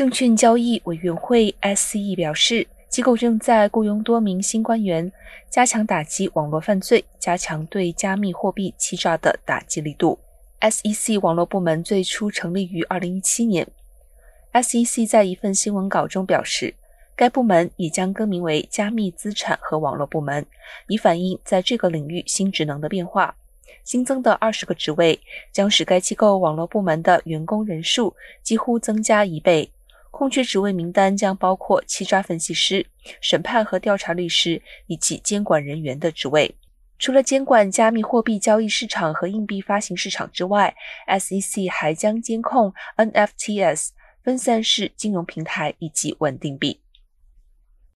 证券交易委员会 （SCE） 表示，机构正在雇佣多名新官员，加强打击网络犯罪，加强对加密货币欺诈的打击力度。SEC 网络部门最初成立于2017年。SEC 在一份新闻稿中表示，该部门也将更名为加密资产和网络部门，以反映在这个领域新职能的变化。新增的二十个职位将使该机构网络部门的员工人数几乎增加一倍。空缺职位名单将包括欺诈分析师、审判和调查律师以及监管人员的职位。除了监管加密货币交易市场和硬币发行市场之外，SEC 还将监控 NFTs、分散式金融平台以及稳定币。